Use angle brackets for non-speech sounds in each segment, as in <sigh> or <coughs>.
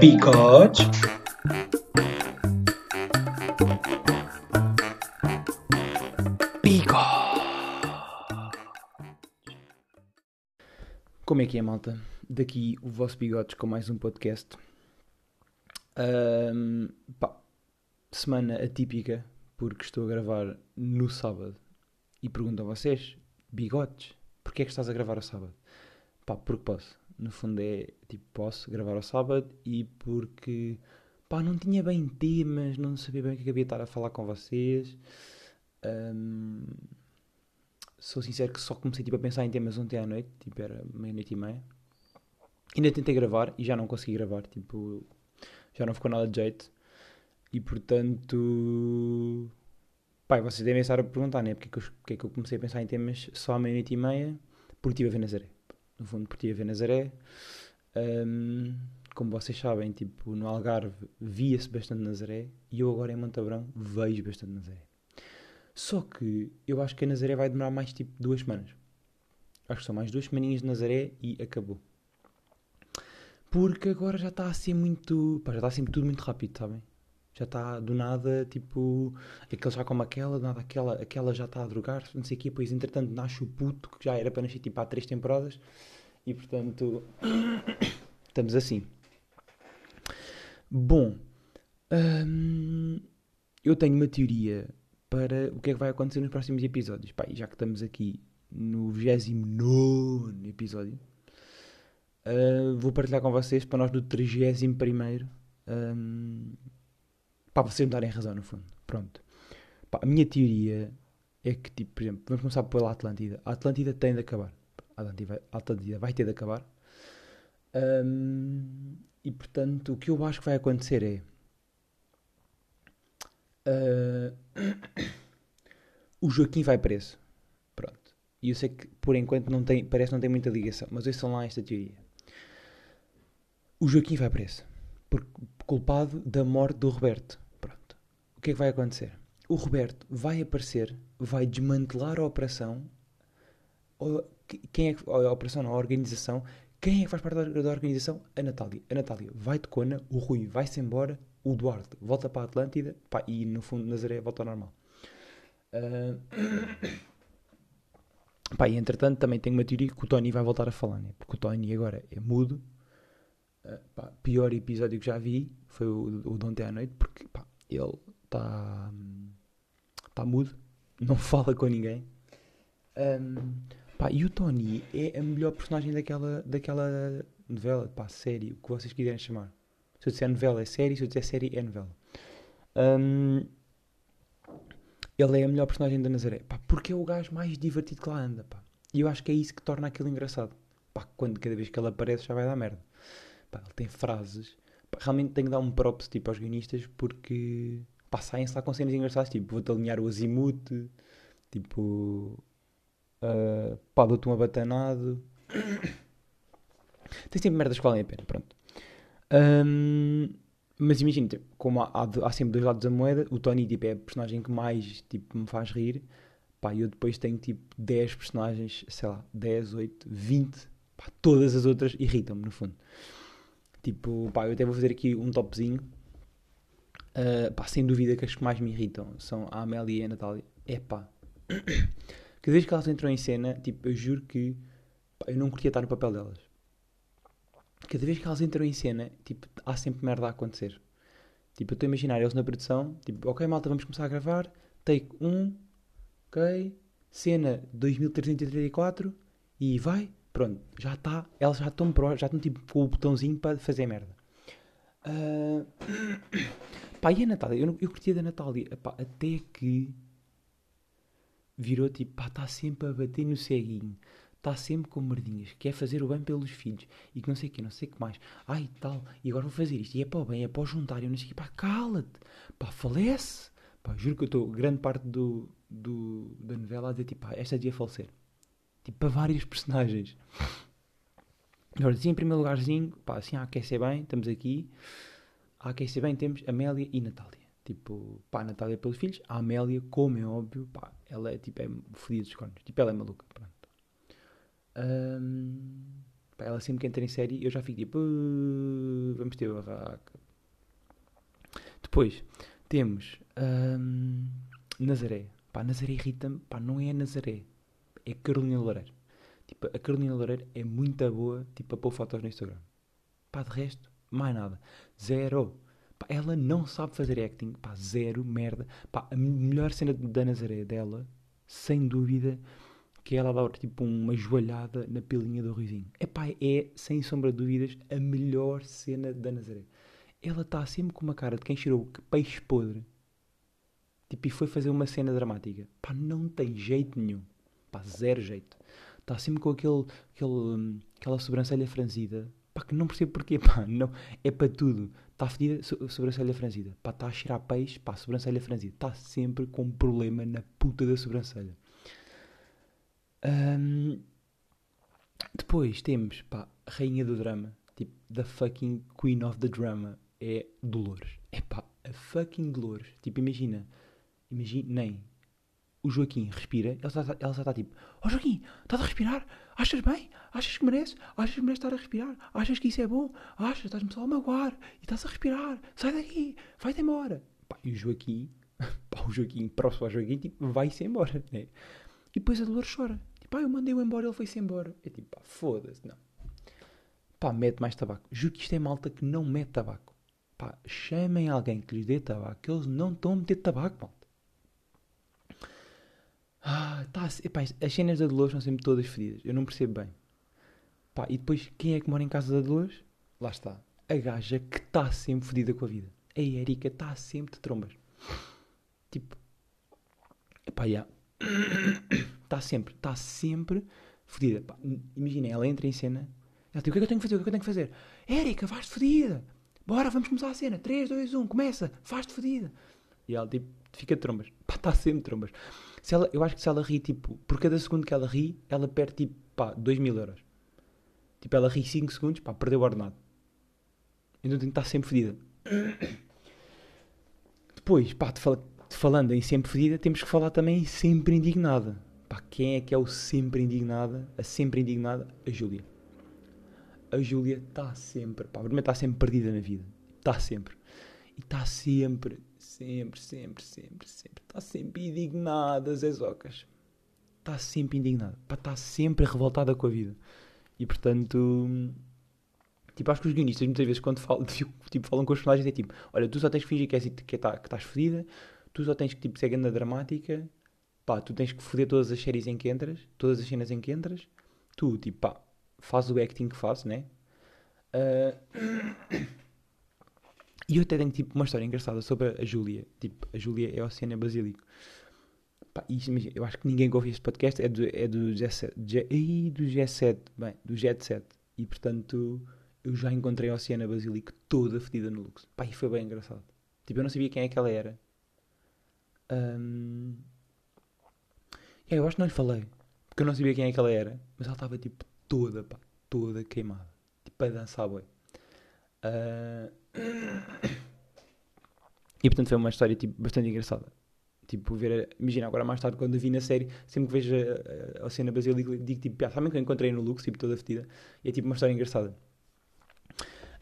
Bigode. Como é que é, malta? Daqui o vosso Bigodes com mais um podcast. Ahm, pá, semana atípica, porque estou a gravar no sábado. E pergunto a vocês, bigodes, porquê é que estás a gravar ao sábado? Pá, porque posso. No fundo é, tipo, posso gravar ao sábado e porque, pá, não tinha bem temas, não sabia bem o que é havia estar a falar com vocês. Ahm, sou sincero que só comecei tipo, a pensar em temas ontem à noite, tipo era meia-noite e meia. Ainda tentei gravar e já não consegui gravar, tipo, já não ficou nada de jeito. E portanto, pai, vocês devem estar a perguntar, né? Porque é que porque é que eu comecei a pensar em temas só à meia-noite e meia? Porque estive a ver Nazaré. No fundo, porque estive a Nazaré. Ahm, como vocês sabem, tipo, no Algarve via-se bastante Nazaré e eu agora em Montabrão vejo bastante Nazaré. Só que eu acho que a Nazaré vai demorar mais tipo duas semanas. Acho que são mais duas semaninhas de Nazaré e acabou. Porque agora já está a ser muito. Pá, já está a ser tudo muito rápido, sabem? Já está do nada, tipo. Aquele já come aquela, do nada aquela, aquela já está a drogar, não sei o quê. Depois, entretanto, nasce o puto, que já era para nascer tipo há três temporadas. E portanto. <coughs> estamos assim. Bom. hum, eu tenho uma teoria para o que é que vai acontecer nos próximos episódios. Pá, já que estamos aqui no 29 episódio, uh, vou partilhar com vocês para nós do 31 um, para vocês me darem razão no fundo. Pronto. Pá, a minha teoria é que, tipo, por exemplo, vamos começar pela Atlântida. A Atlântida tem de acabar. A Atlântida, a Atlântida vai ter de acabar. Um, e portanto, o que eu acho que vai acontecer é. uh, <coughs> o Joaquim vai preso. Pronto. E eu sei que por enquanto não tem, parece que não tem muita ligação, mas ouçam lá esta teoria. O Joaquim vai preso. Por, culpado da morte do Roberto. Que é que vai acontecer? O Roberto vai aparecer, vai desmantelar a operação. Quem é que, a operação, não, a organização. Quem é que faz parte da, da organização? A Natália. A Natália vai de cona, o Rui vai-se embora, o Duarte volta para a Atlântida pá, e no fundo Nazaré volta ao normal. Ah, Pá, e entretanto também tenho uma teoria que o Tony vai voltar a falar, né? Porque o Tony agora é mudo. Ah, pá, pior episódio que já vi foi o, o de ontem à noite, porque pá, ele está tá mudo, não <laughs> fala com ninguém. Ahm, pá, e o Tony é a melhor personagem daquela, daquela novela, pá, série, o que vocês quiserem chamar. Se eu disser novela é série, se eu disser série é novela. Ahm, ele é a melhor personagem da Nazaré, pá, porque é o gajo mais divertido que lá anda, pá. E eu acho que é isso que torna aquilo engraçado. Pá, quando cada vez que ele aparece já vai dar merda. Pá, ele tem frases. Pá, realmente tenho que dar um props tipo, aos guionistas porque pá, saem-se lá com cenas engraçadas. Tipo, vou-te alinhar o azimuth. Tipo, ah, pá, dou-te um abatanado. <coughs> tem sempre merdas que valem a pena, pronto. Ahm, mas imagina, tipo, como há, há, há sempre dois lados da moeda, o Tony tipo, é a personagem que mais tipo, me faz rir. Pá, eu depois tenho tipo 10 personagens, sei lá, 10, 8, 20. Pá, todas as outras irritam-me, no fundo. Tipo, pá, eu até vou fazer aqui um topzinho. Ah, pá, sem dúvida que as que mais me irritam são a Amélia e a Natália. É pá. <clears throat> Cada vez que elas entram em cena, tipo, eu juro que pá, eu não curtia estar no papel delas. Cada vez que elas entram em cena, tipo, há sempre merda a acontecer. Tipo, eu estou a imaginar eles na produção, tipo, ok malta, vamos começar a gravar, take 1, ok, cena 2334 e vai, pronto, já está, elas já estão já estão tipo com o botãozinho para fazer merda. Ah, <clears throat> pá, e a Natália? Eu, eu curtia da Natália, Epá, até que virou tipo, pá, está sempre a bater no ceguinho, está sempre com merdinhas, quer fazer o bem pelos filhos. E que não sei o que, não sei o que mais, ai tal, e agora vou fazer isto, e é para o bem, é para o juntar, eu não sei o que, pá, cala-te, pá, falece, pá, juro que eu estou grande parte do, do, da novela a dizer tipo, pá, esta dia falecer, tipo, para vários <laughs> personagens. Agora, assim, em primeiro lugarzinho, pá, assim, a aquecer bem, estamos aqui, a aquecer bem, temos Amélia e Natália. Tipo, pá, Natália pelos filhos, a Amélia, como é óbvio, pá, ela é tipo, é fodida dos cornos. Tipo, ela é maluca, pronto. Ahm, pá, ela sempre que entra em série, eu já fico tipo, "Uh, vamos tempos teve a vaca. Depois temos hum, Nazaré. Pá, Nazaré irrita-me. Pá, não é Nazaré. É Carolina Loureiro. Tipo, a Carolina Loureiro é muito boa, tipo, a pôr fotos no Instagram. Pá, de resto, mais nada. Zero. Pá, ela não sabe fazer acting. Pá, zero, merda. Pá, a melhor cena da Nazaré dela, sem dúvida, que é ela dá tipo uma joelhada na pilinha do risinho. Epá, é, sem sombra de dúvidas, a melhor cena da Nazaré. Ela está sempre com uma cara de quem cheirou peixe podre. Tipo, e foi fazer uma cena dramática. Pá, não tem jeito nenhum. Pá, zero jeito. Está sempre com aquele, aquele, hum, aquela sobrancelha franzida. Pá, que não percebo porquê, <laughs> pá. Não, é para tudo. Está fedida, so, sobrancelha franzida. Pá, está a cheirar peixe, pá, sobrancelha franzida. Está sempre com problema na puta da sobrancelha. Um, depois temos, pá, Rainha do Drama. Tipo, the fucking Queen of the Drama. É Dolores. É pá, a fucking Dolores. Tipo, imagina. Nem. O Joaquim respira, ela só, ela está tipo: Ó oh, Joaquim, estás a respirar? Achas bem? Achas que mereces? Achas que mereces estar a respirar? Achas que isso é bom? Achas? Estás-me só a magoar e estás a respirar? Sai daqui, vai-te embora. Pá, e o Joaquim, <laughs> pá, o Joaquim, próximo ao Joaquim, tipo, vai-se embora, né? E depois a Dolores chora. Pá, eu mandei-o embora, ele foi-se embora. É tipo, pá, foda-se, não. Pá, mete mais tabaco. Juro que isto é malta que não mete tabaco. Pá, chamem alguém que lhes dê tabaco, que eles não estão a meter tabaco. Ah, tá, epá, as cenas da Dolores são sempre todas fedidas. Eu não percebo bem. Pá, e depois, quem é que mora em casa da Dolores? Lá está. A gaja que está sempre fedida com a vida. A Erika está sempre de trombas. Tipo, epá, já. Está <coughs> sempre, está sempre fodida. Imagina, ela entra em cena. Ela diz: O que é que eu tenho que fazer? O que é que eu tenho que fazer? Érica, faz-te fodida. Bora, vamos começar a cena. 3, 2, 1, começa. Faz-te fodida. E ela, tipo, fica de trombas. <laughs> Pá, está sempre de trombas. Se ela, eu acho que se ela ri, tipo, por cada segundo que ela ri, ela perde, tipo, pá, 2 mil euros. Tipo, ela ri 5 segundos, pá, perdeu o ordenado. Então tem que estar sempre fodida. <coughs> Depois, pá, de, fal de falando em sempre fodida, temos que falar também em sempre indignada. Pá, quem é que é o sempre indignada? A sempre indignada? A Júlia. A Júlia está sempre, pá, primeiro está sempre perdida na vida. Está sempre. E está sempre, sempre, sempre, sempre, sempre. Está sempre indignada, Zezocas. Está sempre indignada. Está sempre revoltada com a vida. E portanto. Tipo, acho que os guionistas muitas vezes quando falam, <laughs> tipo, falam com os personagens é tipo, olha, tu só tens que fingir que, és, que, tá, que estás fedida, tu só tens que tipo, ser grande dramática pá, tu tens que foder todas as séries em que entras, todas as cenas em que entras, tu, tipo, pá, faz o acting que faz, né? Uh... e eu até tenho, tipo, uma história engraçada sobre a Júlia. Tipo, a Júlia é Oceana Basílico. Pá, eu acho que ninguém que ouve este podcast é do, é do G7, G, do G7, bem, do Jet 7. E, portanto, eu já encontrei a Oceana Basílico toda fedida no luxo. Pá, e foi bem engraçado. Tipo, eu não sabia quem é que ela era. Um, é, eu acho que não lhe falei. Porque eu não sabia quem é que ela era. Mas ela estava tipo toda, pá, toda queimada. Tipo a dançar, boi. Uh... E portanto foi uma história tipo, bastante engraçada. Tipo, ver. Imagina, agora mais tarde, quando eu vi na série, sempre que vejo a, a, a cena basílica, digo tipo, ah, sabem que eu encontrei no Lux, tipo, toda fedida. E é tipo uma história engraçada.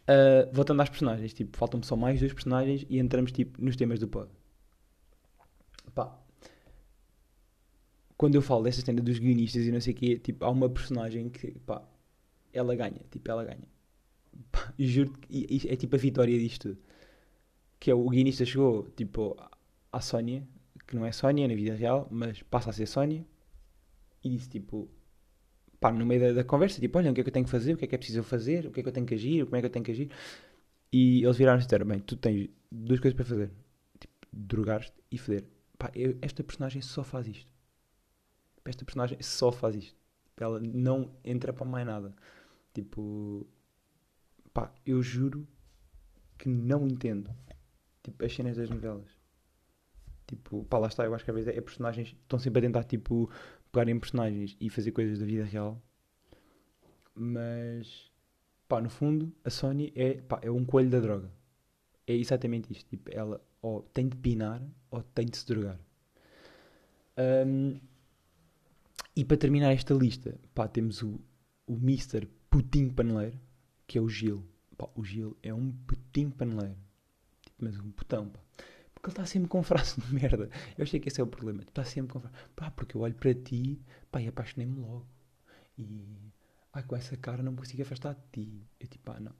Uh, voltando às personagens, tipo, faltam-me só mais dois personagens e entramos tipo nos temas do pod. Pá, quando eu falo dessa cena dos guionistas e não sei o quê, tipo, há uma personagem que, pá, ela ganha, tipo, ela ganha. Juro que é tipo a vitória disto tudo. Que é o guionista chegou, tipo, à Sónia, que não é Sónia na vida real, mas passa a ser Sónia, e disse, tipo, pá, no meio da, da, conversa, tipo, olha, o que é que eu tenho que fazer, o que é que é preciso fazer, o que é que eu tenho que agir, como é que eu tenho que agir. E eles viraram-se e disseram, bem, tu tens duas coisas para fazer. Tipo, drogar-te e foder. Pá, eu, esta personagem só faz isto esta personagem só faz isto. Ela não entra para mais nada. Tipo, pá, eu juro que não entendo tipo, as cenas das novelas. Tipo, pá, lá está, eu acho que às vezes é personagens estão sempre a tentar tipo pegar em personagens e fazer coisas da vida real. Mas pá, no fundo, a Sony é, pá, é um coelho da droga. É exatamente isto. Tipo, ela ou tem de pinar ou tem de se drogar. Um, e para terminar esta lista, pá, temos o, o Mr. Putinho Paneleiro, que é o Gil. pá, o Gil é um putinho paneleiro. Tipo, mas um putão, pá. Porque ele está sempre com frase de merda. Eu achei que esse é o problema. Está sempre com frase. Pá, porque eu olho para ti, pá, e apaixonei-me logo. E, ai, com essa cara não me consigo afastar de ti. Eu, tipo, pá, não.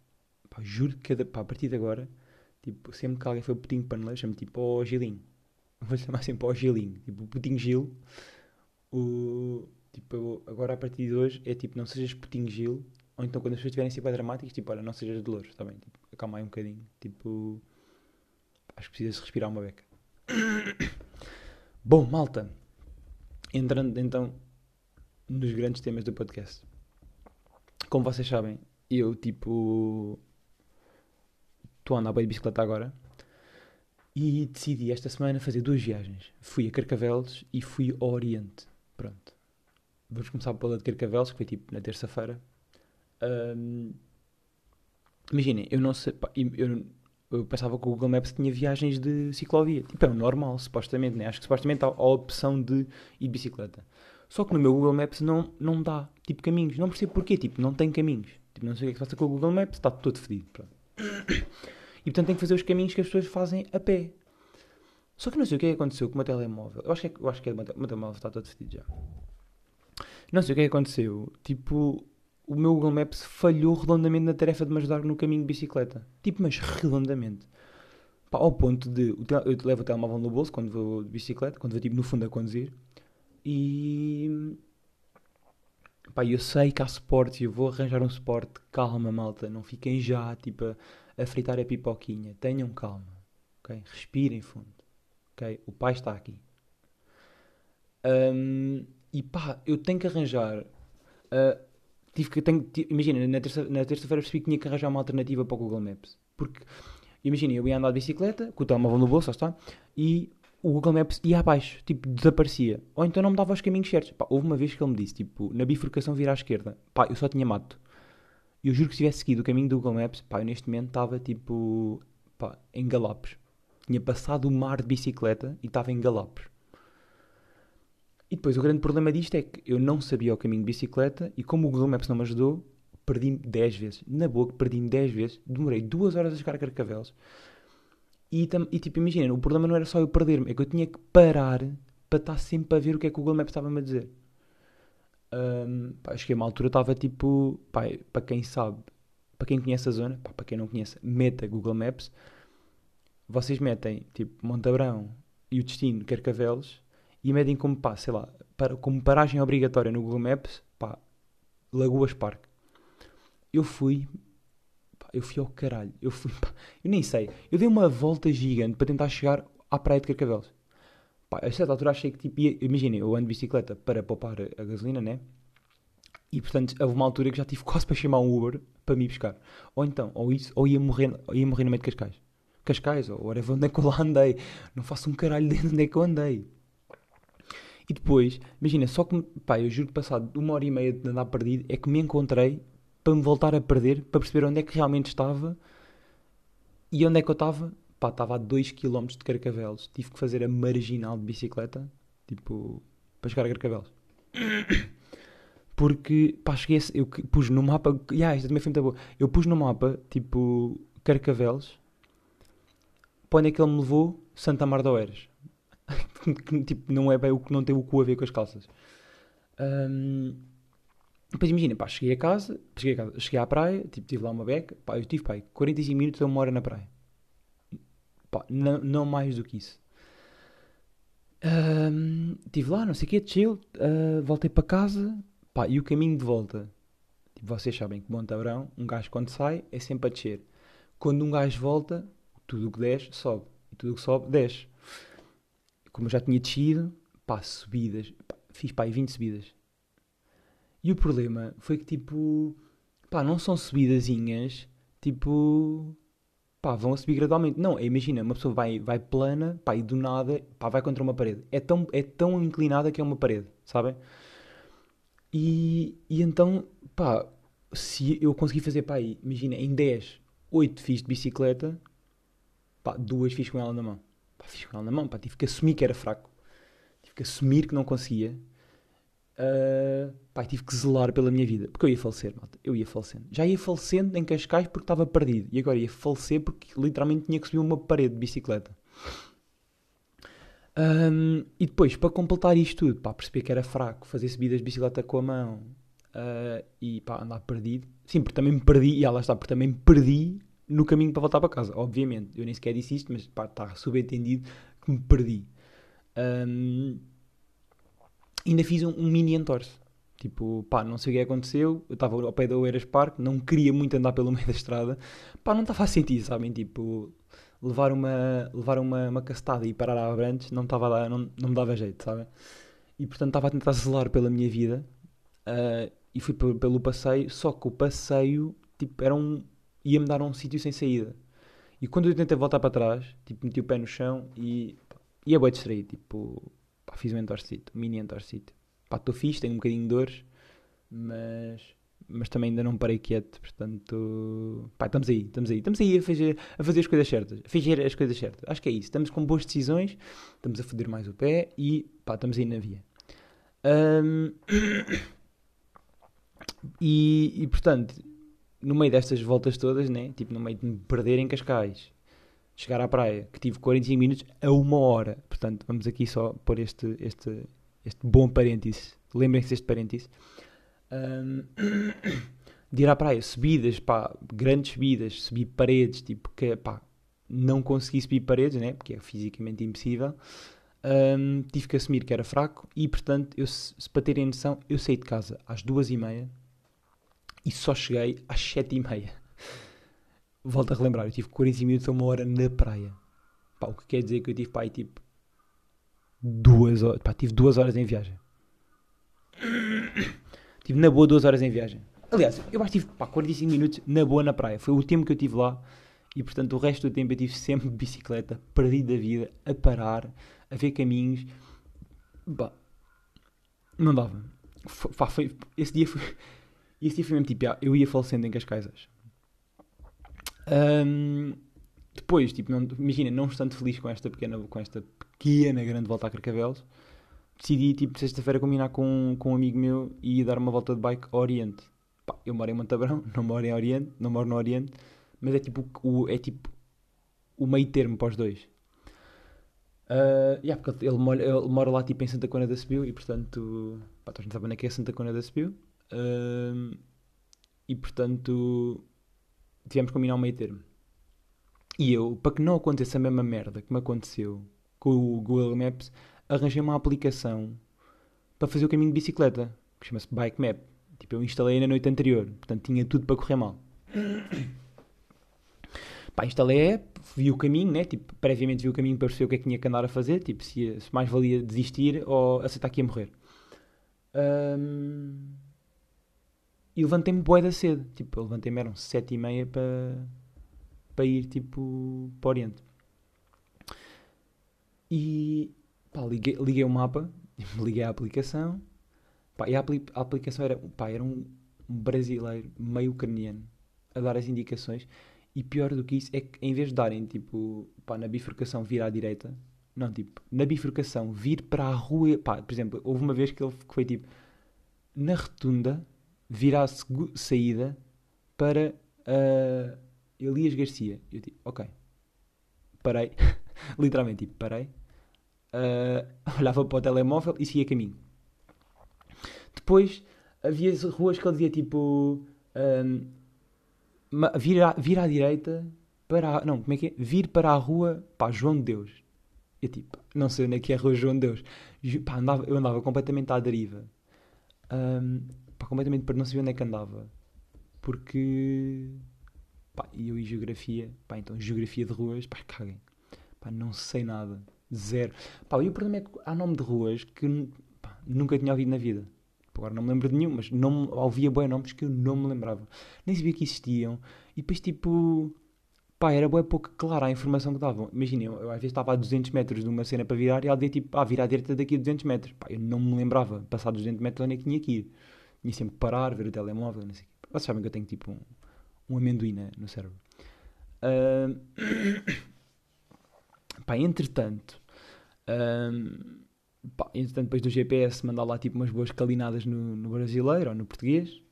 Pá, juro que, cada, pá, a partir de agora, tipo, sempre que alguém foi putinho paneleiro, chamo tipo, ó, oh, Gilinho. Vou chamar sempre ao Gilinho. Tipo, o putinho Gil. O, tipo, agora a partir de hoje é tipo, não sejas putinho Gil. Ou então quando as pessoas estiverem sempre dramáticas, tipo, olha, não sejas Dolores, está bem? Tipo, acalma aí um bocadinho. Tipo, acho que precisas respirar uma beca. Bom, malta. Entrando então nos grandes temas do podcast. Como vocês sabem, eu tipo. Estou a andar bem de bicicleta agora. E decidi esta semana fazer duas viagens. Fui a Carcavelos e fui ao Oriente. Pronto. Vamos começar pela de Carcavelos, que foi tipo na terça-feira. Um, Imaginem, eu não sei. Eu, eu, pensava que o Google Maps tinha viagens de ciclovia. Tipo, é normal, supostamente, né? Acho que supostamente há a opção de ir de bicicleta. Só que no meu Google Maps não, não dá, tipo, caminhos. Não percebo porquê, tipo, não tem caminhos. Tipo, não sei o que é que se passa com o Google Maps, está todo fedido. Pronto. E portanto tem que fazer os caminhos que as pessoas fazem a pé. Só que não sei o que é que aconteceu com o meu telemóvel. Eu acho que é, eu acho que é, o meu telemóvel está todo fedido já. Não sei o que é que aconteceu. Tipo, o meu Google Maps falhou redondamente na tarefa de me ajudar no caminho de bicicleta. Tipo, mas redondamente. Pá, ao ponto de. Eu levo o telemóvel no bolso quando vou de bicicleta, quando vou tipo, no fundo a conduzir. E. Pá, eu sei que há suporte eu vou arranjar um suporte. Calma, malta. Não fiquem já, tipo, a, a fritar a pipoquinha. Tenham calma. Ok? Respirem fundo. Ok? O pai está aqui. Um, e pá, eu tenho que arranjar. Uh, tive que, tenho, imagina, na terça-feira terça percebi que tinha que arranjar uma alternativa para o Google Maps. Porque, imagina, eu ia andar de bicicleta, com o telemóvel no bolso, está, e o Google Maps ia abaixo, tipo, desaparecia. Ou então não me dava os caminhos certos. Pá, houve uma vez que ele me disse, tipo, na bifurcação vira à esquerda. Pá, eu só tinha mato. E eu juro que se tivesse seguido o caminho do Google Maps, pá, eu neste momento estava, tipo, pá, em galopes. Tinha passado o mar de bicicleta e estava em galopes. E depois o grande problema disto é que eu não sabia o caminho de bicicleta e como o Google Maps não me ajudou, perdi-me 10 vezes. Na boca, perdi-me 10 vezes. Demorei 2 horas a chegar a Carcavelos. E, e tipo, imagina, o problema não era só eu perder-me, é que eu tinha que parar para estar sempre a ver o que é que o Google Maps estava-me a dizer. Um, pá, acho que a uma altura estava tipo, pá, para quem sabe, para quem conhece a zona, pá, para quem não conhece, meta Google Maps. Vocês metem tipo Montabrão e o destino Carcavelos e medem como, pá, sei lá, para, como paragem obrigatória no Google Maps, pá, Lagoas Park. Eu fui, pá, eu fui ao caralho, eu fui, pá, eu nem sei, eu dei uma volta gigante para tentar chegar à praia de Carcavelos. Pá, a certa altura achei que, tipo, imaginem, eu ando de bicicleta para poupar a gasolina, né? E portanto, houve uma altura que já tive quase para chamar um Uber para me buscar. Ou então, ou isso, ou ia morrer, ou ia morrer no meio de Cascais. Cascais, ou whatever, onde é que eu lá andei. Não faço um caralho de onde é que eu andei. E depois, imagina, só que, pá, eu juro que passado uma hora e meia de andar perdido, é que me encontrei para me voltar a perder, para perceber onde é que realmente estava. E onde é que eu estava? Pá, estava a 2km de Carcavelos. Tive que fazer a marginal de bicicleta, tipo, para chegar a Carcavelos. <coughs> Porque, pá, cheguei eu pus no mapa, yeah, isto também foi muito boa. Eu pus no mapa, tipo, Carcavelos, para onde é que ele me levou? Santa Mar de Oeiras. Que tipo, não é bem o que não tem o cu a ver com as calças. Um, depois imagina, pá, cheguei a casa, cheguei, a casa, cheguei à praia, tipo, tive lá uma beca, pá, eu tive, pá, 45 minutos a uma hora na praia. Pá, não, não mais do que isso. Um, estive lá, não sei o quê, chill, uh, voltei para casa, pá, e o caminho de volta, tipo, vocês sabem que Bom Tabrão, um gajo quando sai é sempre a descer. Quando um gajo volta, tudo o que desce, sobe. E tudo o que sobe, desce como eu já tinha descido, pá, subidas, pá, fiz pá, 20 subidas. E o problema foi que tipo, pá, não são subidazinhas, tipo, pá, vão a subir gradualmente. Não, imagina, uma pessoa vai, vai plana, pá, e do nada, pá, vai contra uma parede. É tão, é tão inclinada que é uma parede, sabem? E, e então, pá, se eu conseguir fazer, pá, imagina, em 10, 8 fiz de bicicleta, pá, duas fiz com ela na mão. Pá, fiz com na mão, pá, tive que assumir que era fraco. Tive que assumir que não conseguia. Uh, pá, tive que zelar pela minha vida. Porque eu ia falecer, malta. Eu ia falecendo. Já ia falecendo em Cascais porque estava perdido. E agora ia falecer porque literalmente tinha que subir uma parede de bicicleta. Um, e depois, para completar isto tudo, pá, perceber que era fraco fazer subidas de bicicleta com a mão uh, e pá, andar perdido. Sim, porque também me perdi, e ela está, porque também me perdi no caminho para voltar para casa. Obviamente, eu nem sequer disse isto, mas pá, está subentendido que me perdi. Um, ainda fiz um, um, mini entorse. Tipo, pá, não sei o que aconteceu. Eu estava ao pé da Oeiras Park, não queria muito andar pelo <laughs> meio da estrada. Pá, não estava a sentir, sabem? Tipo, levar uma, levar uma, uma castada e parar a Abrantes não, estava a dar, não, não me dava jeito, sabem? E portanto estava a tentar zelar pela minha vida uh, e fui pelo passeio. Só que o passeio, tipo, era um. Ia-me dar um sítio sem saída. E quando eu tentei voltar para trás, tipo, meti o pé no chão e. e é bem distraído, tipo Pá, fiz um entorcito, um mini entorcito. Pá, estou fixe, tenho um bocadinho de dores, mas, mas também ainda não parei quieto, portanto, pá, estamos aí, estamos aí, estamos aí a fazer, a fazer as coisas certas, a fazer as coisas certas. Acho que é isso, estamos com boas decisões, estamos a foder mais o pé e, pá, estamos aí na via. Um, <coughs> e, e, portanto, no meio destas voltas todas, né, tipo, no meio de me perder em Cascais, chegar à praia, que tive 45 minutos a uma hora. Portanto, vamos aqui só pôr este, este, este bom parênteses. Lembrem-se deste parênteses. <coughs> Um, de ir à praia, subidas, pá, grandes subidas, subir paredes, tipo, que, pá, não consegui subir paredes, né, porque é fisicamente impossível. Um, tive que assumir que era fraco e, portanto, eu, se, para terem noção, eu saí de casa às duas e meia e só cheguei às sete e meia volto a relembrar, eu tive 45 minutos a uma hora na praia. Pá, o que quer dizer que eu tive, pá, aí, tipo, duas horas, pá, tive duas horas em viagem. <coughs> tive na boa duas horas em viagem. Aliás, eu acho que tive, pá, 45 minutos na boa na praia. Foi o tempo que eu tive lá. E, portanto, o resto do tempo eu tive sempre de bicicleta, perdido da vida, a parar, a ver caminhos. Pá, não dava. Foi, pá, foi, esse dia foi... Esse dia foi mesmo tipo, eu ia falecendo em Cascais. Um, depois, tipo, não, imagina, não estando feliz com esta pequena, com esta pequena grande volta a Carcavelos, decidi, tipo, sexta-feira combinar com, com um amigo meu e dar uma volta de bike ao Oriente. Pá, eu moro em Montabrão, <laughs> não moro em Oriente, não moro no Oriente, mas é tipo o, é tipo o meio termo para os dois. Uh, yeah, porque ele ele mora lá tipo em Santa Cona da Sebiu e portanto, pá, a gente sabe onde é que é Santa Cona da Sebiu. E portanto, tivemos que combinar um meio termo. E eu, para que não aconteça a mesma merda que me aconteceu com o Google Maps, arranjei uma aplicação para fazer o caminho de bicicleta, que chama-se Bike Map. Tipo, eu instalei na noite anterior, portanto tinha tudo para correr mal. <coughs> Pá, instalei a app, vi o caminho, né? Tipo, previamente vi o caminho para perceber o que é que tinha que andar a fazer, tipo, se, se mais valia desistir ou aceitar que ia morrer. Um, e levantei-me bué da cedo. Tipo, eu levantei-me, eram sete e meia para, para ir, tipo, para o Oriente. E, pá, liguei, liguei o mapa, <laughs> liguei a aplicação, pá, e a, apli a aplicação era, pá, era um, brasileiro meio ucraniano a dar as indicações. E pior do que isso é que em vez de darem, tipo, pá, na bifurcação vir à direita, não, tipo, na bifurcação vir para a rua, pá, por exemplo, houve uma vez que ele foi tipo, na retunda virá saída para uh, Elias Garcia. Eu tipo, ok. Parei. <laughs> Literalmente, tipo, parei. Uh, <laughs> olhava para o telemóvel e seguia caminho. Depois havia ruas que ele dizia tipo. Um, vir, à, vir à direita para. A, não, como é que é? Vir para a rua. Pá, João de Deus. Eu tipo, não sei onde é que é a rua João de Deus. Pá, andava, eu andava completamente à deriva. Um, completamente para não saber onde é que andava. Porque. Pá, eu e geografia. Pá, então geografia de ruas. Pá, caguem. Pá, não sei nada. Zero. Pá, e o problema é que há nome de ruas que pá, nunca tinha ouvido na vida. Agora não me lembro de nenhum, mas não, ouvia bons nomes que eu não me lembrava. Nem sabia que existiam. E depois, tipo, pá, era bem pouco clara a informação que davam. Imaginem, eu, eu, às vezes estava a 200 metros de uma cena para virar e ela dizia tipo, ah, virar à direita daqui a 200 metros. Pá, eu não me lembrava, passar 200 metros onde é que tinha que ir tinha sempre que parar, ver o telemóvel, não sei o quê. Vocês sabem que eu tenho tipo um, um amendoim no cérebro. Uh, <coughs> pá, entretanto, pá, entretanto, depois do GPS, mandar lá tipo umas boas calinadas no, no brasileiro ou no português.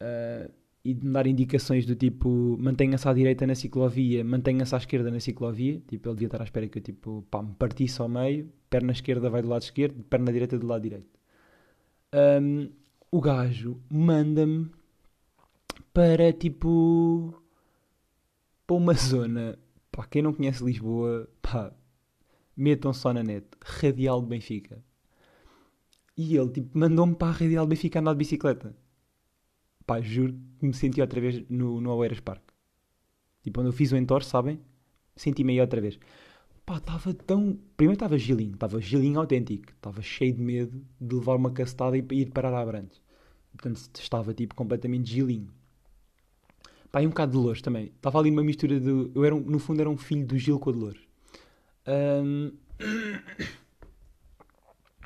Uh, e de me dar indicações do tipo mantenha-se à direita na ciclovia, mantenha-se à esquerda na ciclovia. Tipo, ele devia estar à espera que eu tipo, pá, me partisse ao meio, perna esquerda vai do lado esquerdo, perna direita do lado direito. Um, o gajo manda-me para tipo para uma <laughs> zona, pá, quem não conhece Lisboa, pá, metam só na net, Radial de Benfica. E ele tipo mandou-me para a Radial de Benfica andar de bicicleta pá, juro que me senti outra vez no, no Oeiras Park. Tipo, quando eu fiz o entorce, sabem? Senti-me aí outra vez. Pá, estava tão. Primeiro estava gilinho, estava gilinho autêntico. Estava cheio de medo de levar uma castada e ir parar a Abrantes. Portanto, estava tipo completamente gilinho. Pá, e um bocado de Dolores também. Estava ali uma mistura de. Eu era, um, no fundo, era um filho do Gil com a Dolores. Um...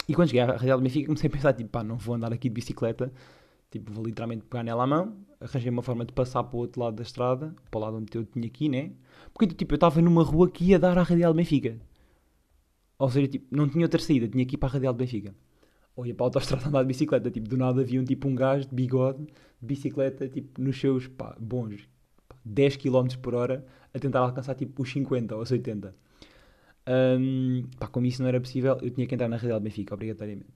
E quando cheguei à Real de Benfica, comecei a pensar, tipo, pá, não vou andar aqui de bicicleta Tipo, vou literalmente pegar nela à mão, arranjei uma forma de passar para o outro lado da estrada, para o lado onde eu tinha aqui, né? Porque, tipo, eu estava numa rua que ia dar à Radial de Benfica. Ou seja, tipo, não tinha outra saída, tinha que ir para a Radial de Benfica. Ou ia para a autostrada andar de bicicleta, tipo, do nada havia um, tipo, um gajo de bigode, de bicicleta, tipo, nos seus, pá, bons pá, 10 km por hora, a tentar alcançar, tipo, os 50 ou os 80. Um, pá, como isso não era possível, eu tinha que entrar na Radial de Benfica, obrigatoriamente.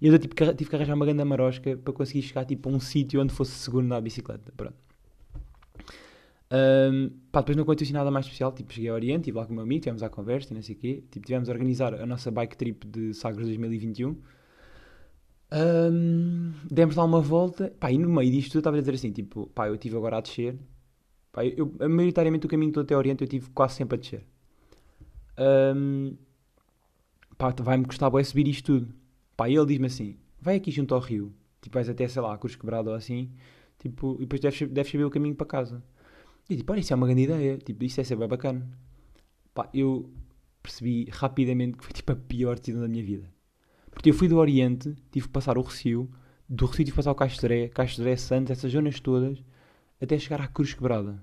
E eu tipo, tive que arranjar uma grande marosca para conseguir chegar tipo, a um sítio onde fosse seguro na bicicleta. Pronto. Um, pá, depois não aconteceu assim nada mais especial. Tipo, cheguei ao Oriente, estive lá com o meu amigo, tivemos à conversa e não sei o quê. Tipo, tivemos a organizar a nossa bike trip de Sagres 2021. Um, demos lá uma volta. Pá, e no meio disto tudo estava a dizer assim: tipo, pá, eu estive agora a descer. Pá, eu, eu, maioritariamente o caminho todo até Oriente eu estive quase sempre a descer. Um, pá, vai-me custar bem subir isto tudo. Pá, e ele diz-me assim: vai aqui junto ao rio, tipo, vais até, sei lá, Cruz Quebrado ou assim, tipo, e depois deves, deves saber o caminho para casa. E tipo, olha, isso é uma grande ideia, tipo, isso é ser bem bacana. Pá, eu percebi rapidamente que foi tipo a pior decisão da minha vida. Porque eu fui do Oriente, tive que passar o Recio, do Recio tive que passar o Castoré, Castoré Santos, essas zonas todas, até chegar à Cruz Quebrada.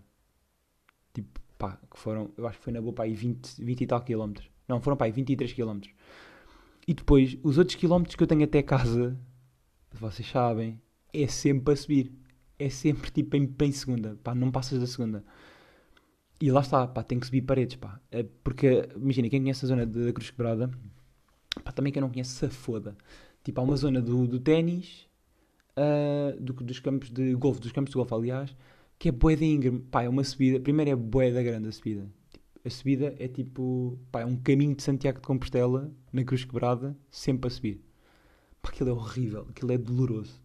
Tipo, pá, que foram, eu acho que foi na boa, pá, aí 20, 20 e tal quilómetros. Não, foram, pá, aí 23 quilómetros. E depois, os outros quilómetros que eu tenho até casa, vocês sabem, é sempre para subir. É sempre tipo em, em segunda, pá, não passas da segunda. E lá está, pá, tem que subir paredes, pá. É porque, imagina, quem conhece a zona da Cruz Quebrada, pá, também quem não conhece, se foda. Tipo, há uma zona do, do ténis, uh, do, dos campos de golfe, dos campos de golfe, aliás, que é de íngreme. Pá, é uma subida, primeiro é bué da grande a subida a subida é tipo, pá, é um caminho de Santiago de Compostela, na Cruz Quebrada, sempre a subir. Pá, aquilo é horrível, aquilo é doloroso.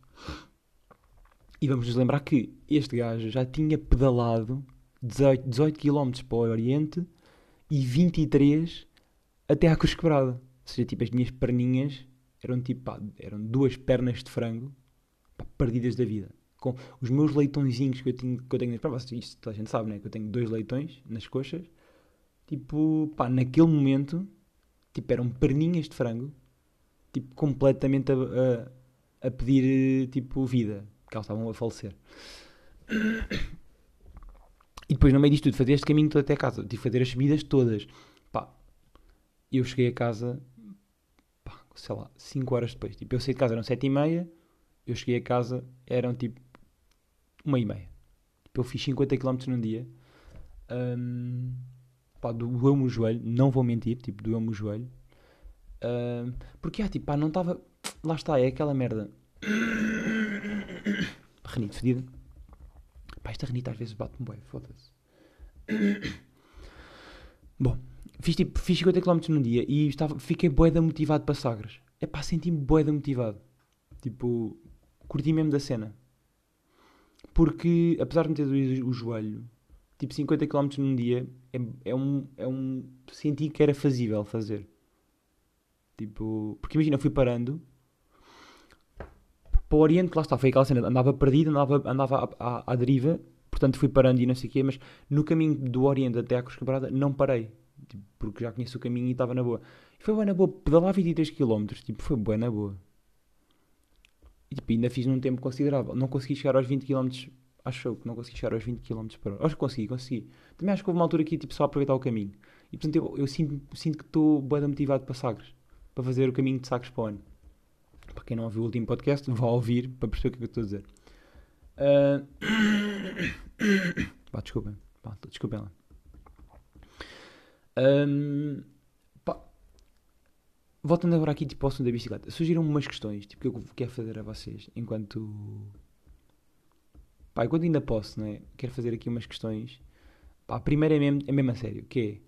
E vamos nos lembrar que este gajo já tinha pedalado 18, 18 km para o Oriente e 23 até à Cruz Quebrada. Ou seja, tipo, as minhas perninhas eram tipo, pá, eram duas pernas de frango pá, perdidas da vida. Com os meus leitõezinhos que eu, tenho, que eu tenho nas pernas, isto toda a gente sabe, né? Que eu tenho dois leitões nas coxas tipo, pá, naquele momento, tipo, eram perninhas de frango, tipo, completamente a, a, a pedir, tipo, vida, porque elas estavam a falecer. E depois, no meio disto tudo, fazer este caminho todo até casa, tive que fazer as subidas todas. Pá, eu cheguei a casa, pá, sei lá, 5 horas depois. Tipo, eu saí de casa, eram 7 e meia, eu cheguei a casa, eram tipo, uma e meia. Tipo, eu fiz 50 km num dia. Um, pá, doeu-me o joelho, não vou mentir, tipo, doeu-me o joelho. Uh, porque, ah, tipo, pá, não estava. Lá está, é aquela merda. Renite fedida. Pá, esta renite às vezes bate-me bem, foda-se. <coughs> Bom, fiz tipo, fiz 50 km num dia e estava, fiquei boeda motivado para Sagres. É pá, senti-me boeda motivado. Tipo, curti mesmo da cena. Porque, apesar de me ter doído o joelho, tipo 50 km num dia é, é, um, é um. Senti que era fazível fazer. Tipo. Porque imagina, fui parando. Para o Oriente, lá está, foi aquela cena. Andava perdido, andava, andava à, à, à deriva. Portanto, fui parando e não sei o quê. Mas no caminho do Oriente até à Cruz Quebrada, não parei. Tipo, porque já conheço o caminho e estava na boa. E foi bem na boa. Pedalar 23 km. Tipo, foi bem na boa. E tipo, ainda fiz num tempo considerável. Não consegui chegar aos 20 km acho que não consegui chegar aos 20 km hora. Acho que consegui, consegui. Também acho que houve uma altura aqui, tipo, só aproveitar o caminho. E portanto, eu, eu sinto, sinto que estou bem motivado para Sagres. para fazer o caminho de sacos para o ano. Para quem não ouviu o último podcast, vá ouvir para perceber o que é que eu estou a dizer. Uh... <coughs> Pá, desculpem. Pá, desculpem lá. Um... Pá. Voltando agora aqui tipo, ao assunto da bicicleta. Surgiram-me umas questões tipo, que eu quero fazer a vocês enquanto. Pá, enquanto ainda posso, não é? Quero fazer aqui umas questões. Pá, a primeira é mesmo, é mesmo a sério, que é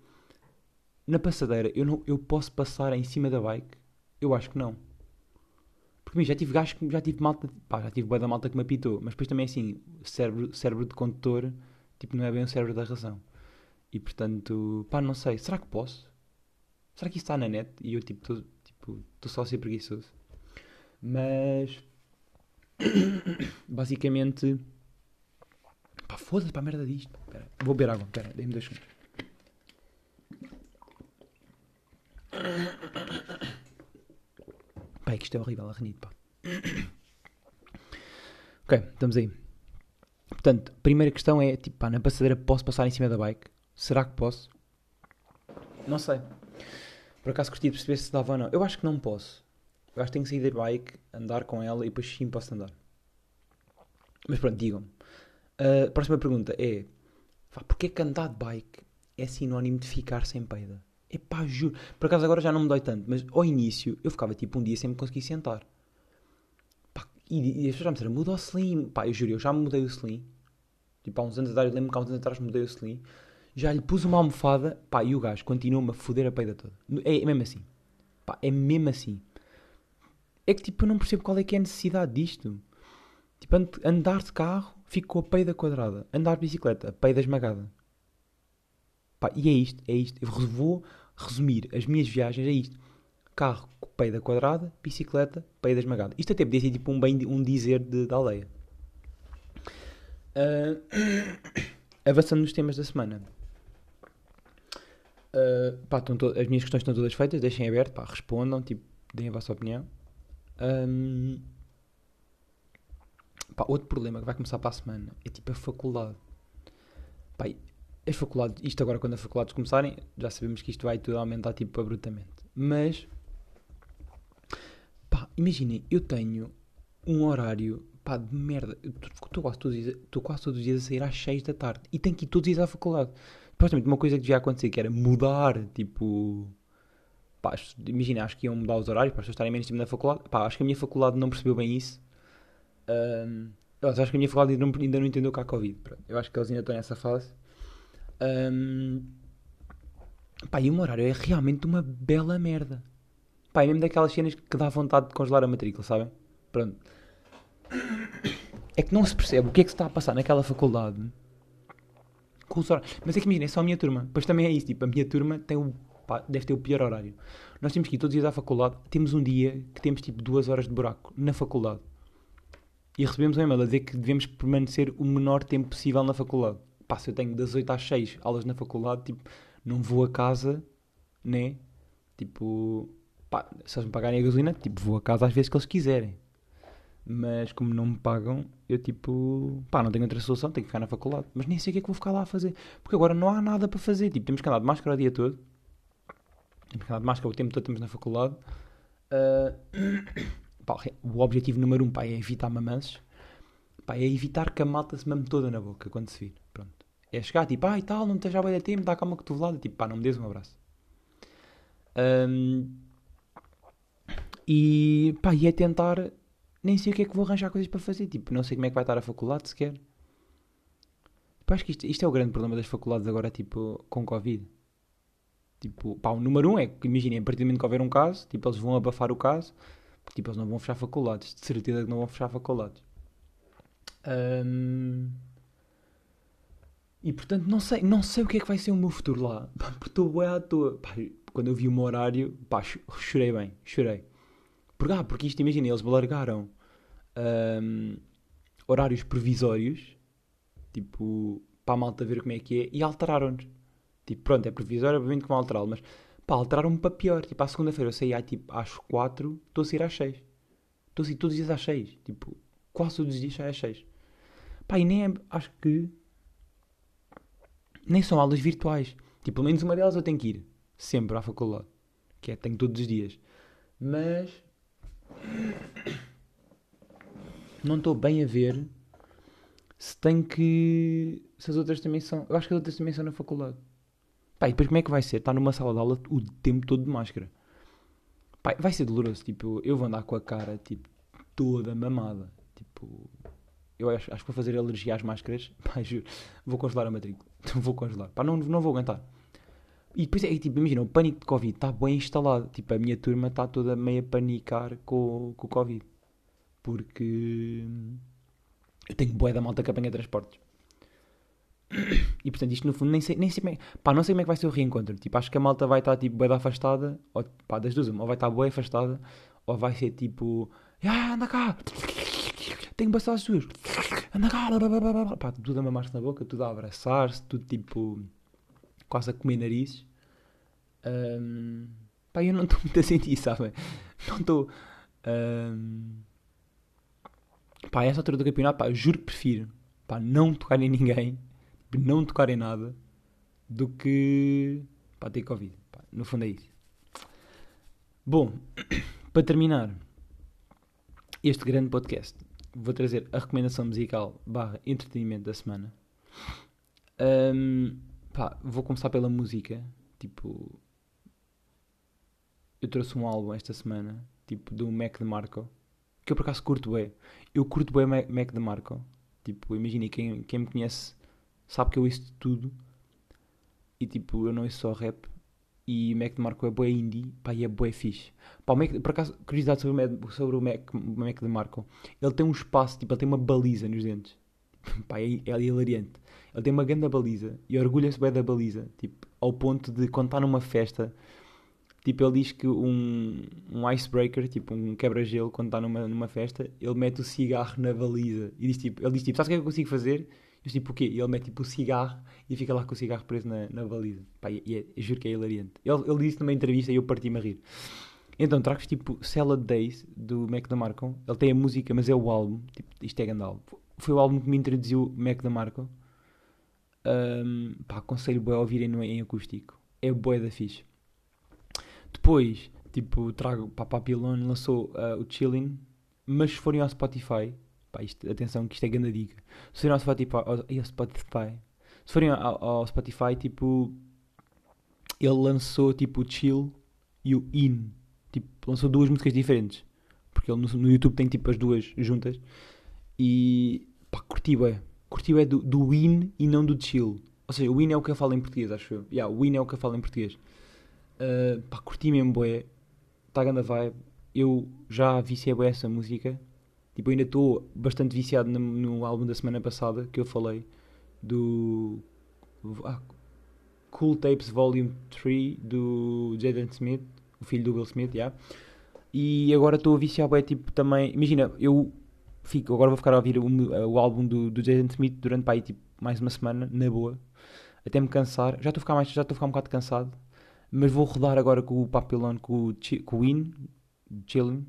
na passadeira eu, não, eu posso passar em cima da bike? Eu acho que não. Porque já tive gajos já tive malta, pá, já tive boa da malta que me apitou, mas depois também assim, cérebro, cérebro de condutor, tipo, não é bem o cérebro da razão. E portanto, pá, não sei, será que posso? Será que isso está na net? E eu tipo, estou tipo, só a ser preguiçoso. Mas <coughs> basicamente pá, foda-se para a merda disto. Pera, vou beber água, pera, dê-me dois segundos. É que isto é horrível, a renite, pá. <coughs> ok, estamos aí. Portanto, primeira questão é, tipo, pá, na passadeira posso passar em cima da bike? Será que posso? Não sei. Por acaso curti de perceber se dava ou não. Eu acho que não posso. Eu acho que tenho que sair da bike, andar com ela e depois sim posso andar. Mas pronto, digam-me. Uh, próxima pergunta é: pá, porquê que andar de bike é sinónimo de ficar sem peida? Epá, juro. Por acaso agora já não me dói tanto, mas ao início eu ficava tipo um dia sem me conseguir sentar. Pá, e, e as pessoas já me disseram, muda o slim. Pá, eu juro, eu já mudei o slim. Tipo, há uns anos atrás, eu lembro que há uns anos atrás mudei o slim. Já lhe pus uma almofada, pá, e o gajo continua-me a foder a peida toda. É, é mesmo assim. Pá, é mesmo assim. É que tipo, eu não percebo qual é que é a necessidade disto. Tipo, andar de carro, fico com a peida quadrada. Andar de bicicleta, peida esmagada. Pá, e é isto, é isto. Eu vou resumir as minhas viagens a isto. Carro, peida quadrada, bicicleta, peida esmagada. Isto até podia ser tipo um, bem, um dizer de, da aldeia. Uh, <coughs> avançando nos temas da semana. Uh, pá, as minhas questões estão todas feitas, deixem aberto, pá, respondam, tipo, deem a vossa opinião. Um, pá, outro problema que vai começar para a semana é tipo a faculdade. Pá, as faculdades, isto agora quando as faculdades começarem, já sabemos que isto vai tudo aumentar tipo abruptamente. Mas, pá, imaginem, eu tenho um horário, pá, de merda. Estou quase, todos, quase todos os dias a sair às 6 da tarde e tenho que ir todos os dias à faculdade. Supostamente uma coisa que devia acontecer que era mudar, tipo... Pá, imagina, acho que iam mudar os horários para as pessoas estarem menos tempo na faculdade. Pá, acho que a minha faculdade não percebeu bem isso. Um, eu acho que a minha faculdade ainda não, ainda não entendeu que há Covid. Eu acho que eles ainda estão nessa fase. Um, pá, e o meu horário é realmente uma bela merda. Pá, é mesmo daquelas cenas que dá vontade de congelar a matrícula, sabem? Pronto. É que não se percebe o que é que se está a passar naquela faculdade com os horários. Mas é que imagina, é só a minha turma. Pois também é isso, tipo, a minha turma tem o, pá, deve ter o pior horário. Nós temos que ir todos os dias à faculdade. Temos um dia que temos tipo duas horas de buraco na faculdade. E recebemos um e-mail a dizer que devemos permanecer o menor tempo possível na faculdade pá, se eu tenho das 8 às 6 aulas na faculdade, tipo, não vou a casa, né? Tipo, pá, se eles me pagarem a gasolina, tipo, vou a casa às vezes que eles quiserem. Mas como não me pagam, eu tipo, pá, não tenho outra solução, tenho que ficar na faculdade. Mas nem sei o que é que vou ficar lá a fazer. Porque agora não há nada para fazer. Tipo, temos que andar de máscara o dia todo. Temos que andar de máscara o tempo todo, estamos na faculdade. Uh... <coughs> pá, o objetivo número um, pá, é evitar mamanços. Pá, é evitar que a malta se mame toda na boca quando se vir. Pronto. É chegar tipo, ah e tal, não esteja a bem de tempo, dá cá uma cotovelada. Tipo, pá, não me des um abraço. Um, e pá, e é tentar. Nem sei o que é que vou arranjar coisas para fazer. Tipo, não sei como é que vai estar a faculdade sequer. Pá, acho que isto, isto é o grande problema das faculdades agora, tipo, com Covid. Tipo, pá, o número um é que, imaginem, a partir do momento que houver um caso, tipo, eles vão abafar o caso, porque, tipo, eles não vão fechar faculdades. De certeza que não vão fechar faculdades. Um, e portanto, não sei, não sei o que é que vai ser o meu futuro lá. <laughs> Porque estou bem à toa. Pá, quando eu vi o meu horário, pá, chorei bem, chorei. Porque, ah, porque isto, imagina, eles largaram um, horários provisórios, tipo, para a malta ver como é que é, e alteraram-nos. Tipo, pronto, é provisório, obviamente que vão alterá-lo, mas pá, alteraram-me para pior. Tipo, à segunda-feira eu saí tipo, às 4, estou a sair às 6. Estou a sair todos os dias às 6. Tipo, quase todos os dias saio às 6. Pá, e nem é, acho que nem são aulas virtuais. Tipo, pelo menos uma delas eu tenho que ir. Sempre à faculdade. Que é, tenho todos os dias. Mas. Não estou bem a ver se tem que. Se as outras também são. Eu acho que as outras também são na faculdade. Pá, e depois como é que vai ser? Estar numa sala de aula o tempo todo de máscara. Pá, vai ser doloroso. Tipo, eu vou andar com a cara, tipo, toda mamada. Tipo, eu acho, acho que vou fazer alergia às máscaras. <laughs> Pá, juro. Vou congelar a matrícula. <laughs> vou congelar. Pá, não, não vou aguentar. E depois é tipo, imagina, o pânico de Covid está bem instalado. Tipo, a minha turma está toda meio a panicar com, com o Covid. Porque eu tenho boé da malta que apanha transportes. <coughs> E portanto, isto no fundo nem sei, nem sei é, pá, não sei como é que vai ser o reencontro. Tipo, acho que a malta vai estar tipo bué afastada, ou pá, das duas, ou vai estar bué afastada, ou vai ser tipo, ah, anda cá, tenho as suas, anda cá, blá, blá, blá, pá, tudo a mamar-se na boca, tudo a abraçar-se, tudo tipo, quase a comer narizes. Um, pá, eu não estou <laughs> muito a sentir, sabem? Não estou. Um, pá, essa altura do campeonato, pá, juro que prefiro, pá, não tocar em ninguém não tocar em nada do que para ter Covid. Pá, no fundo é isso. Bom, <clears throat> para terminar este grande podcast, vou trazer a recomendação musical barra entretenimento da semana. Um, pá, vou começar pela música. Tipo, eu trouxe um álbum esta semana, tipo, do Mac DeMarco, que eu por acaso curto bem. Eu curto bem Mac DeMarco. Tipo, imagina, quem, quem me conhece sabe que eu ouço de tudo. E tipo, eu não ouço só rap. E o Mac DeMarco é bué indie, pá, e é bué fixe. Pá, o Mac, por acaso, curiosidade sobre o Mac, sobre o Mac, Mac DeMarco. Ele tem um espaço, tipo, ele tem uma baliza nos dentes. <laughs> pá, é, é hilariante. Ele tem uma grande baliza e orgulha-se bem da baliza. Tipo, ao ponto de, quando está numa festa, tipo, ele diz que um, um icebreaker, tipo, um quebra-gelo, quando está numa, numa festa, ele mete o cigarro na baliza. E diz, tipo, ele diz, tipo, sabes o que é que eu consigo fazer? Mas tipo o quê? E ele mete tipo o cigarro e fica lá com o cigarro preso na, na baliza. Pá, e, e é, eu juro que é hilariante. Ele, ele disse numa entrevista e eu parti-me a rir. Então trago tipo Salad Days do Mac DeMarco. Ele tem a música, mas é o álbum. Tipo, isto é grande álbum. Foi o álbum que me introduziu Mac DeMarco. Um, pá, aconselho bem a ouvirem em acústico. É boé da fixe. Depois, tipo, trago para Papillon lançou uh, o Chillin', mas se forem ao Spotify, Pá, isto, atenção que isto é grande dica. Se forem ao Spotify, ao, Spotify, se forem ao, ao, Spotify, tipo, ele lançou tipo o Chill e o In. Tipo, lançou duas músicas diferentes. Porque ele no, no YouTube tem tipo as duas juntas. E pá, curti bem. Curti bem do, do In e não do Chill. Ou seja, o In é o que eu falo em português, acho eu. Yeah, o In é o que eu falo em português. Uh, pá, curti mesmo bué. Está a grande vibe. Eu já viciei bué essa música. Tipo, eu ainda estou bastante viciado no, no, álbum da semana passada que eu falei do ah, Cool Tapes Volume 3 do Jaden Smith, o filho do Will Smith, yeah. E agora estou a viciar é tipo também. Imagina, eu fico, agora vou ficar a ouvir o, o álbum do, do Jaden Smith durante pá, aí, tipo, mais uma semana, na boa, até me cansar. Já estou a ficar mais, já estou a ficar um bocado cansado, mas vou rodar agora com o Papillon, com o, In, Chilling.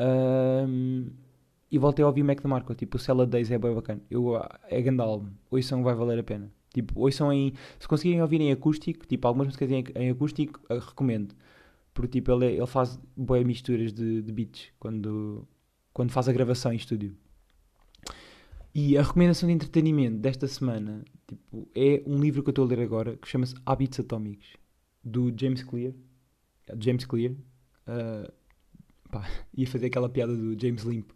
Um, e voltei a ouvir Mac DeMarco. Tipo, o Salad Days é bem bacana. Eu, é grande álbum. Ouçam, vai valer a pena. Tipo, ouçam em. Se conseguirem ouvir em acústico, tipo, algumas músicas em, em acústico, uh, recomendo. Porque, tipo, ele, ele faz boas misturas de, de beats quando, quando faz a gravação em estúdio. E a recomendação de entretenimento desta semana tipo, é um livro que eu estou a ler agora que chama-se Hábitos Atómicos, do James Clear. James Clear. Uh, pá, <laughs> ia fazer aquela piada do James Limp.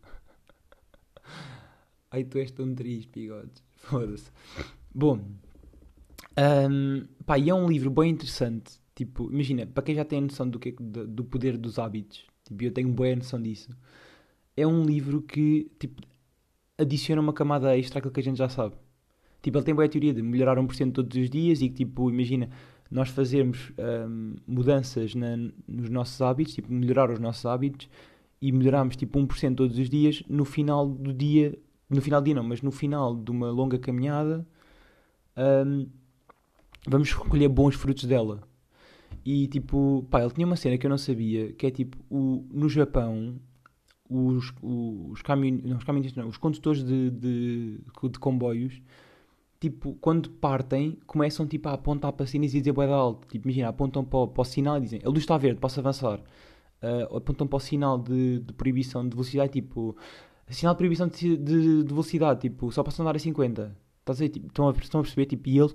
Ai, tu és tão triste, bigodes. <laughs> Foda-se. Bom, um, pá, e é um livro bem interessante. Tipo, imagina, para quem já tem noção do, que, do, do poder dos hábitos, tipo, eu tenho boa noção disso. É um livro que, tipo, adiciona uma camada extra àquilo que a gente já sabe. Tipo, ele tem boa teoria de melhorar 1% todos os dias e que, tipo, imagina, nós fazermos um, mudanças na, nos nossos hábitos, tipo, melhorar os nossos hábitos e melhorarmos, tipo, 1% todos os dias, no final do dia no final do dia não, mas no final de uma longa caminhada, um, vamos recolher bons frutos dela. E tipo, pá, ele tinha uma cena que eu não sabia, que é tipo, o, no Japão, os, os, não, os caminhos, não, os condutores de, de, de, comboios, tipo, quando partem, começam tipo a apontar para cima e dizer boeda alto. Tipo, imagina, apontam para, para o sinal e dizem, a luz está verde, posso avançar. uh, apontam para o sinal de, de, proibição de velocidade, tipo, sinal de proibição de, de, de velocidade, tipo, só posso andar a 50. Estás a? Tipo, estão, a, estão a perceber? Tipo, e eles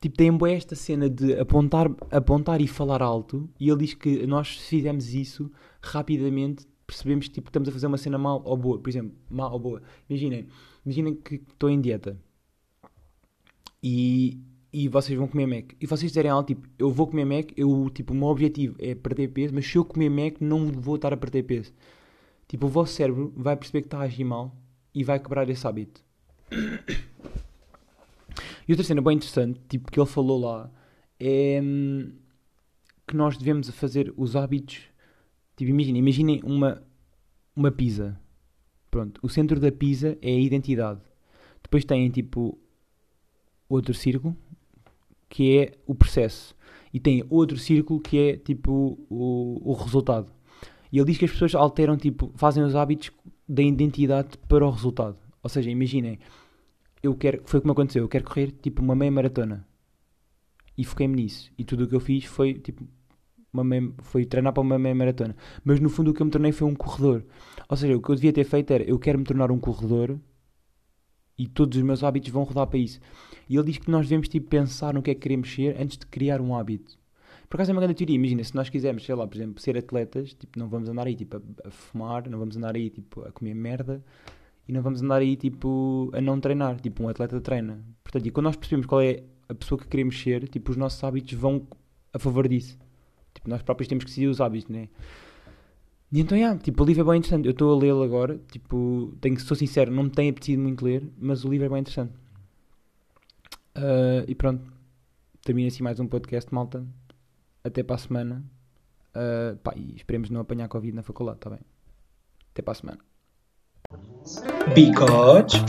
tipo, boa esta cena de apontar, apontar e falar alto, e ele diz que nós, se fizermos isso, rapidamente percebemos que tipo, estamos a fazer uma cena mal ou boa. Por exemplo, mal ou boa. Imaginem, imaginem que estou em dieta e, e vocês vão comer Mac. E vocês dizerem algo tipo, eu vou comer Mac, eu, tipo, o meu objetivo é perder peso, mas se eu comer Mac não vou estar a perder peso. Tipo, o vosso cérebro vai perceber que está a agir mal e vai quebrar esse hábito. E outra cena bem interessante, tipo, que ele falou lá, é hum, que nós devemos fazer os hábitos. Tipo, imaginem, imaginem uma, uma pizza. Pronto, o centro da pizza é a identidade. Depois tem, tipo, outro círculo, que é o processo. E tem outro círculo que é, tipo, o, o resultado. E ele diz que as pessoas alteram, tipo, fazem os hábitos da identidade para o resultado. Ou seja, imaginem, eu quero, foi como aconteceu, eu quero correr tipo uma meia maratona. E foquei-me nisso. E tudo o que eu fiz foi tipo uma meia, foi treinar para uma meia maratona. Mas no fundo o que eu me tornei foi um corredor. Ou seja, o que eu devia ter feito era eu quero me tornar um corredor e todos os meus hábitos vão rodar para isso. E ele diz que nós devemos tipo, pensar no que é que queremos ser antes de criar um hábito. Por acaso é uma grande teoria. Imagina, se nós quisermos, sei lá, por exemplo, ser atletas, tipo, não vamos andar aí tipo, a, a fumar, não vamos andar aí tipo, a comer merda e não vamos andar aí tipo a não treinar, tipo um atleta treina. Portanto, e quando nós percebemos qual é a pessoa que queremos ser, tipo os nossos hábitos vão a favor disso. Tipo, nós próprios temos que seguir os hábitos, né? E então, yeah, tipo, o livro é bem interessante. Eu estou a lê-lo agora, tipo, tenho sou sincero, não me tem apetecido muito ler, mas o livro é bem interessante. Uh, e pronto, termina assim mais um podcast, malta. Até para a semana. Uh, pá, e esperemos não apanhar Covid na faculdade, tá bem? Até para a semana. Because